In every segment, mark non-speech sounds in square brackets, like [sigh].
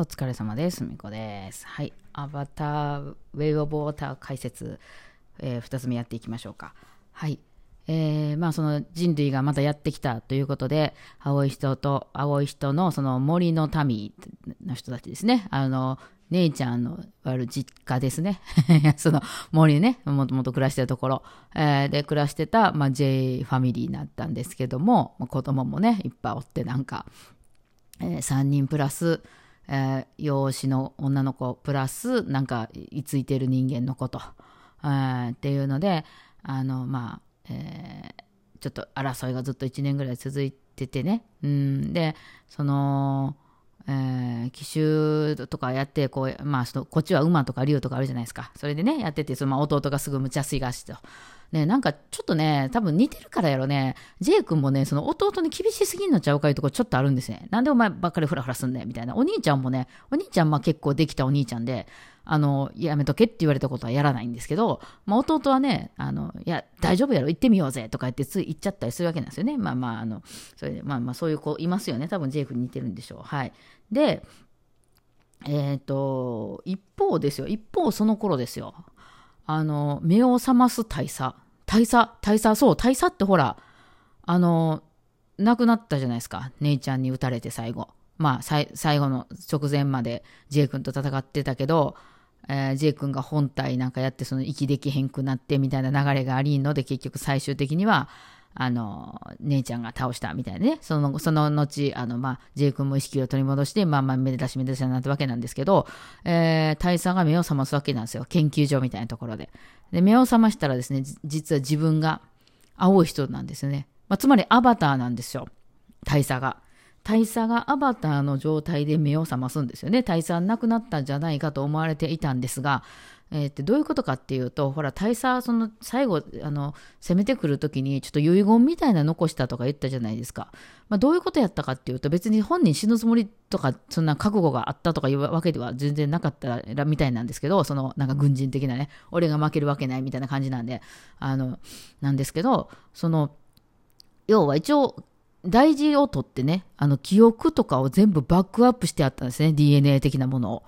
お疲れ様です。みこです。はい。アバター、ウェイオブウォーター解説、えー、2つ目やっていきましょうか。はい。えー、まあその人類がまたやってきたということで、青い人と青い人のその森の民の人たちですね。あの、姉ちゃんのある実家ですね。[laughs] その森ね、もともと暮らしてるところ、えー、で暮らしてた、まあ、J ファミリーになったんですけども、子供もね、いっぱいおってなんか、えー、3人プラス、えー、養子の女の子プラスなんか居ついてる人間のこと、えー、っていうのであのまあ、えー、ちょっと争いがずっと1年ぐらい続いててね。うん。でその、えー、奇襲とかやってこう、まあ、そのこっちは馬とか竜とかあるじゃないですか。それでねやっててその、弟がすぐ無茶すいがしと。ね、なんかちょっとね、多分似てるからやろね、J 君もね、その弟に厳しすぎんのちゃうかいうとこちょっとあるんですね。なんでお前ばっかりフラフラすんねみたいな。お兄ちゃんもね、お兄ちゃんまあ結構できたお兄ちゃんで、あの、やめとけって言われたことはやらないんですけど、まあ弟はね、あの、いや、大丈夫やろ、行ってみようぜとか言ってつい行っちゃったりするわけなんですよね。まあまあ、あの、それで、まあまあそういう子いますよね。多分 J 君に似てるんでしょう。はい。で、えっ、ー、と、一方ですよ。一方その頃ですよ。あの、目を覚ます大佐。大佐、大佐、そう、大佐ってほら、あの、亡くなったじゃないですか。姉ちゃんに撃たれて最後。まあ、最後の直前まで J 君と戦ってたけど、えー、J 君が本体なんかやってその息できへんくなってみたいな流れがありんので結局最終的にはあの姉ちゃんが倒したみたいなね。そのその後あの、まあ、J 君も意識を取り戻してまあまあめでたしめでたしになったわけなんですけど、えー、大佐が目を覚ますわけなんですよ。研究所みたいなところで。で目を覚ましたらですね実は自分が青い人なんですよね、まあ、つまりアバターなんですよ。大佐が。大佐がアバターの状態で目を覚ますんですよね。大佐は亡くなったんじゃないかと思われていたんですが、えー、ってどういうことかっていうと、ほら、大佐、その最後、あの、攻めてくるときに、ちょっと遺言みたいな残したとか言ったじゃないですか。まあ、どういうことやったかっていうと、別に本人死ぬつもりとか、そんな覚悟があったとかいうわけでは全然なかったらみたいなんですけど、その、なんか軍人的なね、俺が負けるわけないみたいな感じなんで、あの、なんですけど、その、要は一応、大事を取ってね、あの記憶とかを全部バックアップしてあったんですね、DNA 的なものを。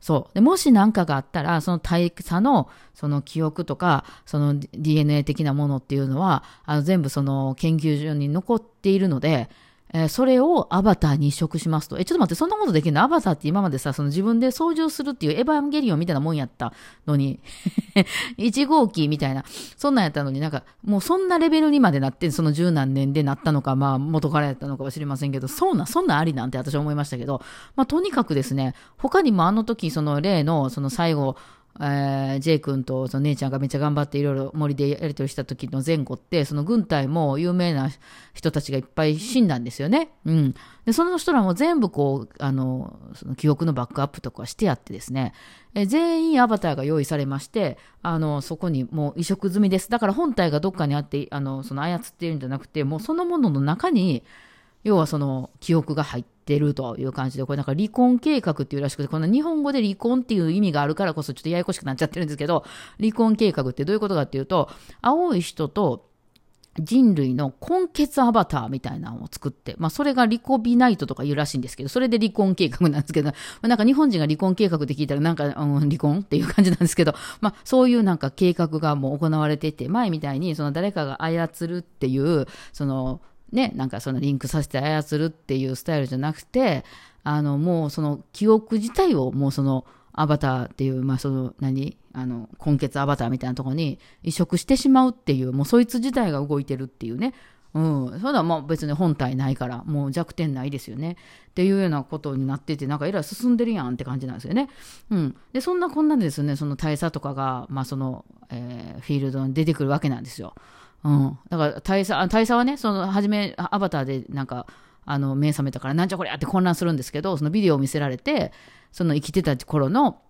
そう。でもし何かがあったら、その大佐のその記憶とか、その DNA 的なものっていうのは、あの全部その研究所に残っているので、えー、それをアバターに移植しますと。え、ちょっと待って、そんなことできるの？アバターって今までさ、その自分で操縦するっていうエヴァンゲリオンみたいなもんやったのに、[laughs] 1号機みたいな、そんなんやったのになんか、もうそんなレベルにまでなって、その十何年でなったのか、まあ元からやったのかは知りませんけど、そうな、そんなありなんて私は思いましたけど、まあとにかくですね、他にもあの時、その例の、その最後、えー、J 君とその姉ちゃんがめっちゃ頑張っていろいろ森でやり取りした時の前後ってその軍隊も有名な人たちがいっぱい死んだんですよね。うん、でその人らも全部こうあのその記憶のバックアップとかしてやってですね、えー、全員アバターが用意されましてあのそこにもう移植済みです。だから本体がどっかにあってあのその操っているんじゃなくてもうそのものの中に要はその記憶が入ってるという感じで、これなんか離婚計画っていうらしくて、この日本語で離婚っていう意味があるからこそちょっとややこしくなっちゃってるんですけど、[laughs] 離婚計画ってどういうことかっていうと、青い人と人類の根血アバターみたいなのを作って、まあそれがリコビナイトとか言うらしいんですけど、それで離婚計画なんですけど、[laughs] まあ、なんか日本人が離婚計画って聞いたらなんか、うん、離婚っていう感じなんですけど、[laughs] まあそういうなんか計画がもう行われてて、前みたいにその誰かが操るっていう、そのね、なんかそのリンクさせて操るっていうスタイルじゃなくて、あの、もうその記憶自体をもうそのアバターっていう、まあその何、あの、根血アバターみたいなところに移植してしまうっていう、もうそいつ自体が動いてるっていうね。うん。それはまあ別に本体ないから、もう弱点ないですよね。っていうようなことになってて、なんかえらい進んでるやんって感じなんですよね。うん。で、そんなこんなでですね、その大佐とかが、まあその、えー、フィールドに出てくるわけなんですよ。うん。だから大佐、大佐はね、その、初め、アバターでなんか、あの、目覚めたから、なんじゃこりゃって混乱するんですけど、そのビデオを見せられて、その生きてた頃の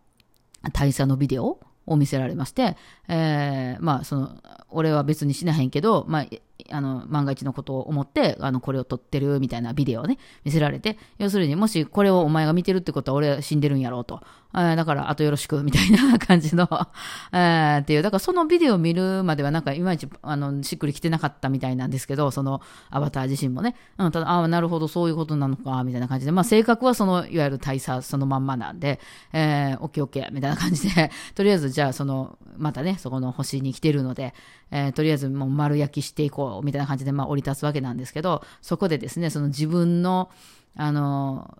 大佐のビデオを見せられまして、えー、まあ、その、俺は別に死なへんけど、まあ、あの、万が一のことを思って、あの、これを撮ってるみたいなビデオをね、見せられて、要するに、もしこれをお前が見てるってことは俺は死んでるんやろうと。えだから、あとよろしく、みたいな感じの。[laughs] えー、っていう、だからそのビデオを見るまではなんかいまいち、あの、しっくりきてなかったみたいなんですけど、そのアバター自身もね、うん、ただ、ああ、なるほど、そういうことなのか、みたいな感じで、まあ、性格はその、いわゆる大佐そのまんまなんで、えー、オッケーオッケー、みたいな感じで、[laughs] とりあえず、じゃあ、その、またね、そこの星に来てるので、えー、とりあえずもう丸焼きしていこう、みたいな感じで、まあ、降り立つわけなんですけど、そこでですね、その自分の、あの、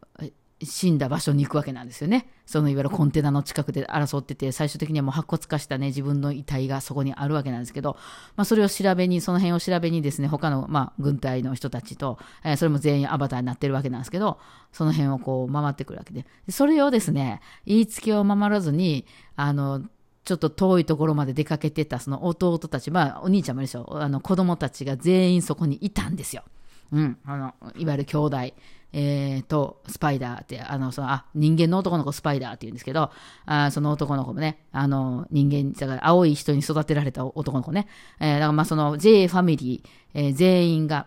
死んだ場所に行くわけなんですよね。そのいわゆるコンテナの近くで争ってて、最終的にはもう白骨化したね、自分の遺体がそこにあるわけなんですけど、まあ、それを調べに、その辺を調べにですね、他の、まあ、軍隊の人たちと、えー、それも全員アバターになってるわけなんですけど、その辺をこう回ってくるわけで。それをですね、言いつけを守らずに、あの、ちょっと遠いところまで出かけてたその弟たち、まあお兄ちゃんもでしょ、あの子供たちが全員そこにいたんですよ。うん、あの、いわゆる兄弟。えー、と、スパイダーって、あの、その、あ、人間の男の子スパイダーって言うんですけど、あその男の子もね、あの、人間、だから青い人に育てられた男の子ね、えー、だからまあその J ファミリー、えー、全員が、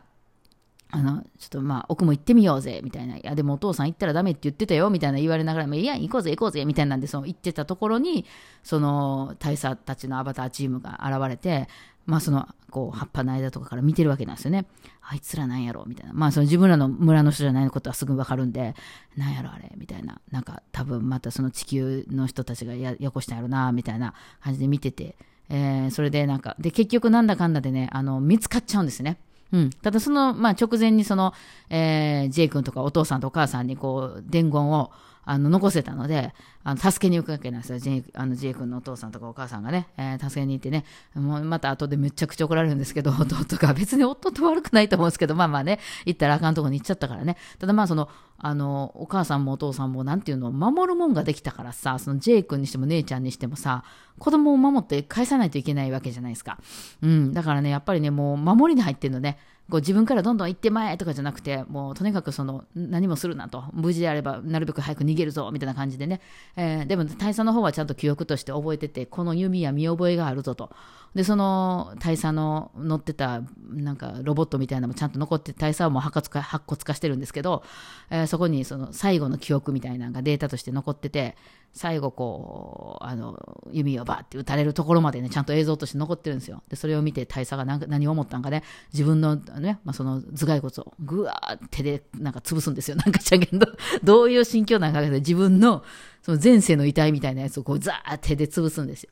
あの、ちょっとまあ、奥も行ってみようぜ、みたいな。いや、でもお父さん行ったらダメって言ってたよ、みたいな言われながら、も、いや、行こうぜ、行こうぜ、みたいなんで、その行ってたところに、その、大佐たちのアバターチームが現れて、まあ、その、こう、葉っぱの間とかから見てるわけなんですよね。あいつらなんやろみたいな。まあ、その自分らの村の人じゃないことはすぐわかるんで、なんやろあれみたいな。なんか、多分またその地球の人たちがややこしたんやろなみたいな感じで見てて、えー、それでなんか、で、結局なんだかんだでね、あの、見つかっちゃうんですね。うん。ただその、まあ、直前にその、えー、J 君とかお父さんとお母さんにこう、伝言を、あの、残せたので、あの、助けに行くわけなんですよ。J、あの、J 君のお父さんとかお母さんがね、えー、助けに行ってね、もうまた後でめちゃくちゃ怒られるんですけど、[laughs] 弟が別に夫と悪くないと思うんですけど、まあまあね、行ったらあかんとこに行っちゃったからね。ただまあその、あの、お母さんもお父さんもなんていうのを、守るもんができたからさ、その J 君にしても姉ちゃんにしてもさ、子供を守って返さないといけないわけじゃないですか。うん。だからね、やっぱりね、もう守りに入ってるのね。こう自分からどんどん行ってまえとかじゃなくて、もうとにかくその何もするなと、無事であればなるべく早く逃げるぞみたいな感じでね、えー、でも大佐の方はちゃんと記憶として覚えてて、この弓や見覚えがあるぞと。で、その大佐の乗ってたなんかロボットみたいなのもちゃんと残って大佐はもう白骨化してるんですけど、えー、そこにその最後の記憶みたいなのがデータとして残ってて、最後こう、あの、弓をバーって撃たれるところまでね、ちゃんと映像として残ってるんですよ。で、それを見て大佐が何何を思ったんかね、自分のね、まあ、その頭蓋骨をぐわー手でなんか潰すんですよ。なんかしゃけど、[laughs] どういう心境なんかで自分のその前世の遺体みたいなやつをこうザーって手で潰すんですよ。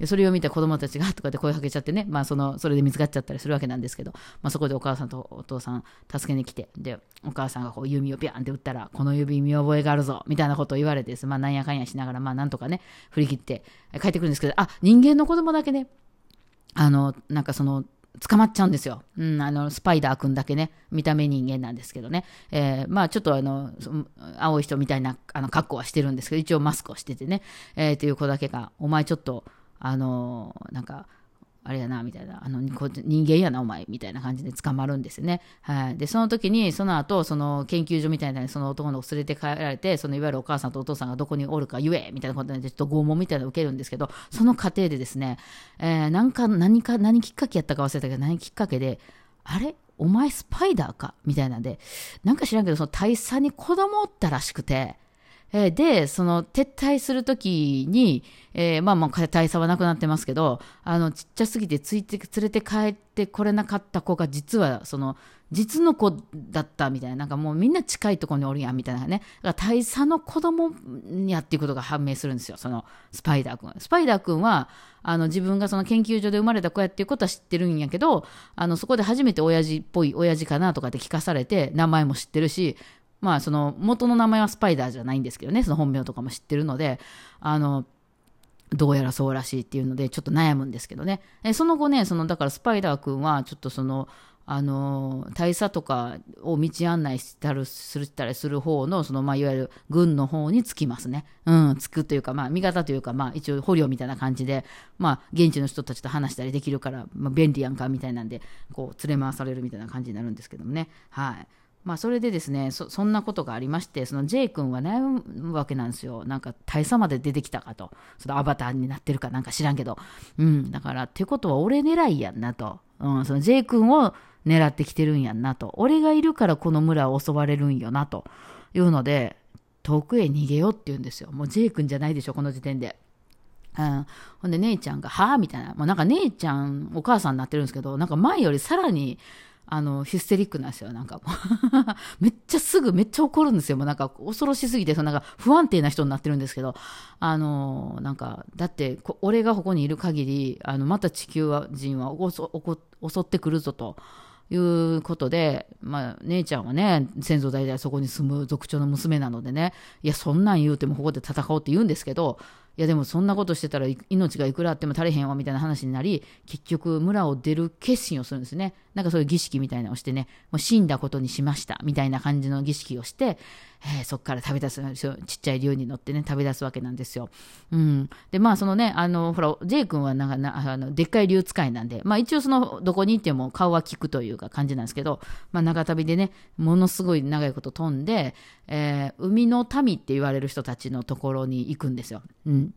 でそれを見た子供たちがとかって声かけちゃってね、まあその、それで見つかっちゃったりするわけなんですけど、まあそこでお母さんとお父さん助けに来て、で、お母さんがこう弓をビャンって打ったら、この指見覚えがあるぞ、みたいなことを言われてです、まあなんやかんやしながら、まあなんとかね、振り切って帰ってくるんですけど、あ、人間の子供だけね、あの、なんかその、捕まっちゃうんですよ。うん、あの、スパイダーくんだけね、見た目人間なんですけどね。えー、まあちょっとあの、青い人みたいな、あの、格好はしてるんですけど、一応マスクをしててね、えー、っていう子だけが、お前ちょっと、あのなんかあれやなみたいなあの人間やなお前みたいな感じで捕まるんですよね、はい、でその時にその後その研究所みたいなその男の子連れて帰られてそのいわゆるお母さんとお父さんがどこにおるか言えみたいなことでちょっと拷問みたいなのを受けるんですけどその過程でですね、えー、なんか何か何きっかけやったか忘れたけど何きっかけであれ？お前スパイダーか？みたいなんでなんか知らんけどその大佐に子供おったらしくてえー、で、その撤退するときに、えー、まあまあ大佐はなくなってますけど、あの、ちっちゃすぎてついて、連れて帰ってこれなかった子が実は、その、実の子だったみたいな、なんかもうみんな近いところにおるやんみたいなね。だから大佐の子供やっていうことが判明するんですよ、そのスパイダー君。スパイダー君は、あの自分がその研究所で生まれた子やっていうことは知ってるんやけど、あのそこで初めて親父っぽい親父かなとかって聞かされて、名前も知ってるし、まあその元の名前はスパイダーじゃないんですけどね、その本名とかも知ってるので、あの、どうやらそうらしいっていうので、ちょっと悩むんですけどね。えその後ね、その、だからスパイダー君は、ちょっとその、あの、大佐とかを道案内したりすたりする方の、その、まあ、いわゆる軍の方につきますね。うん、つくというか、まあ、味方というか、まあ、一応捕虜みたいな感じで、まあ、現地の人たちと話したりできるから、まあ、便利やんか、みたいなんで、こう、連れ回されるみたいな感じになるんですけどもね。はい。まあ、それでですねそ、そんなことがありまして、その J 君は悩むわけなんですよ。なんか大佐まで出てきたかと。そのアバターになってるかなんか知らんけど。うん。だから、ってことは俺狙いやんなと。うん、その J 君を狙ってきてるんやんなと。俺がいるからこの村を襲われるんよなというので、遠くへ逃げようって言うんですよ。もう J 君じゃないでしょ、この時点で。うん、ほんで姉ちゃんが「はあ?」みたいなもうなんか姉ちゃんお母さんになってるんですけどなんか前よりさらにあのヒステリックなんですよなんか [laughs] めっちゃすぐめっちゃ怒るんですよもう。なんか恐ろしすぎてそのなんか不安定な人になってるんですけど。あのなんかだって俺がここにいる限りあのまた地球人は襲ってくるぞと。いうことで、まあ、姉ちゃんはね、先祖代々そこに住む族長の娘なのでね、いや、そんなん言うてもここで戦おうって言うんですけど、いやでもそんなことしてたら命がいくらあっても足りへんわみたいな話になり結局村を出る決心をするんですね。なんかそういう儀式みたいなのをしてねもう死んだことにしましたみたいな感じの儀式をして、えー、そこから食べ出すちっちゃい竜に乗ってね食べ出すわけなんですよ、うん、でまあそのねあのほら J 君はなんかなあのでっかい竜使いなんでまあ一応そのどこに行っても顔は利くというか感じなんですけど、まあ、長旅でねものすごい長いこと飛んで、えー、海の民って言われる人たちのところに行くんですよ。うん。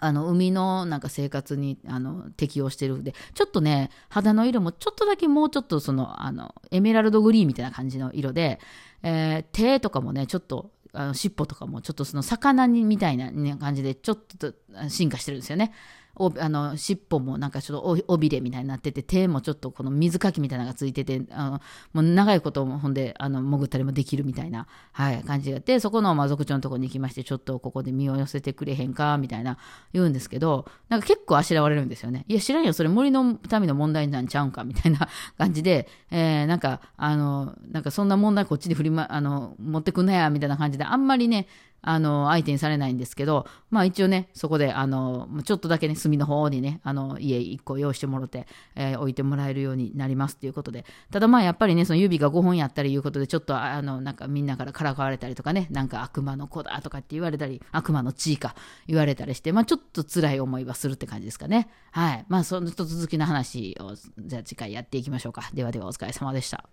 あの海のなんか生活にあの適応してるんでちょっとね肌の色もちょっとだけもうちょっとそのあのエメラルドグリーンみたいな感じの色で、えー、手とかもねちょっとあの尻尾とかもちょっとその魚にみたいな、ね、感じでちょっと進化してるんですよね。おあの尻尾もなんかちょっと尾びれみたいになってて手もちょっとこの水かきみたいなのがついててあのもう長いことほんであの潜ったりもできるみたいな、はい、感じがあってそこの魔族長のとこに行きましてちょっとここで身を寄せてくれへんかみたいな言うんですけどなんか結構あしらわれるんですよね。いや知らんよそれ森の民の問題なんちゃうんかみたいな [laughs] 感じで、えー、なんかあのなんかそんな問題こっちに振り、ま、あの持ってくんなやみたいな感じであんまりねあの、相手にされないんですけど、まあ一応ね、そこで、あの、ちょっとだけね、隅の方にね、あの、家1個用意してもらって、えー、置いてもらえるようになりますっていうことで、ただまあやっぱりね、その指が5本やったりいうことで、ちょっと、あの、なんかみんなからからかわれたりとかね、なんか悪魔の子だとかって言われたり、悪魔の地位か言われたりして、まあちょっと辛い思いはするって感じですかね。はい。まあその続きの話を、じゃあ次回やっていきましょうか。ではではお疲れ様でした。